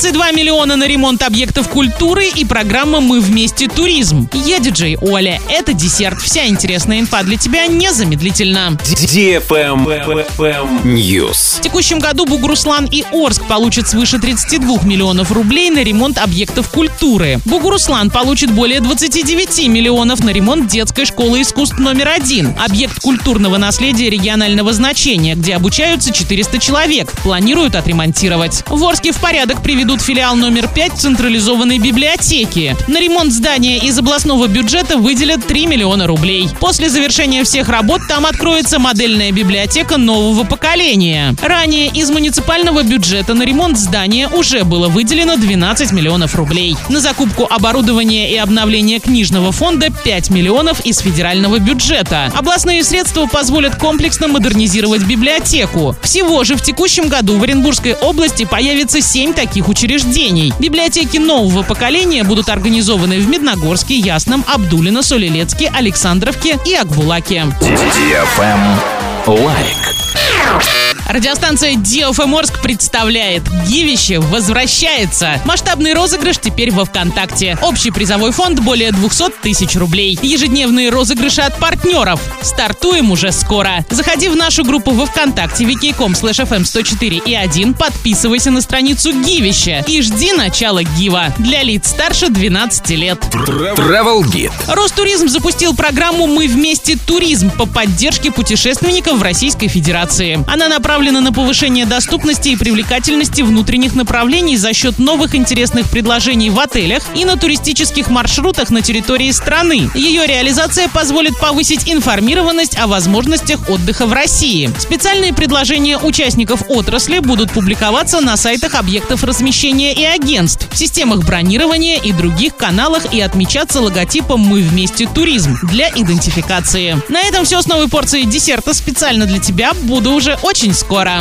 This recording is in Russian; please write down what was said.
32 миллиона на ремонт объектов культуры и программа «Мы вместе. Туризм». Я диджей Оля. Это десерт. Вся интересная инфа для тебя незамедлительно. News. В текущем году Бугуруслан и Орск получат свыше 32 миллионов рублей на ремонт объектов культуры. Бугуруслан получит более 29 миллионов на ремонт детской школы искусств номер один. Объект культурного наследия регионального значения, где обучаются 400 человек. Планируют отремонтировать. В Орске в порядок приведут филиал номер 5 централизованной библиотеки. На ремонт здания из областного бюджета выделят 3 миллиона рублей. После завершения всех работ там откроется модельная библиотека нового поколения. Ранее из муниципального бюджета на ремонт здания уже было выделено 12 миллионов рублей. На закупку оборудования и обновление книжного фонда 5 миллионов из федерального бюджета. Областные средства позволят комплексно модернизировать библиотеку. Всего же в текущем году в Оренбургской области появится 7 таких учреждений. Библиотеки нового поколения будут организованы в Медногорске, Ясном, Абдулино, Солилецке, Александровке и Акбулаке. Лайк. Радиостанция DFM Орск представляет «Гивище возвращается». Масштабный розыгрыш теперь во ВКонтакте. Общий призовой фонд более 200 тысяч рублей. Ежедневные розыгрыши от партнеров. Стартуем уже скоро. Заходи в нашу группу во ВКонтакте wiki.com slash fm 104 и 1, подписывайся на страницу Гивище и жди начала Гива. Для лиц старше 12 лет. Travel Guide. Ростуризм запустил программу «Мы вместе. Туризм» по поддержке путешественников в Российской Федерации. Она направлена на повышение доступности и привлекательности внутренних направлений за счет новых интересных предложений в отелях и на туристических маршрутах на территории страны. Ее реализация позволит повысить информированность о возможностях отдыха в России. Специальные предложения участников отрасли будут публиковаться на сайтах объектов размещения и агентств, в системах бронирования и других каналах и отмечаться логотипом «Мы вместе. Туризм» для идентификации. На этом все с новой порцией десерта специально для тебя. Буду уже очень скоро. Cora.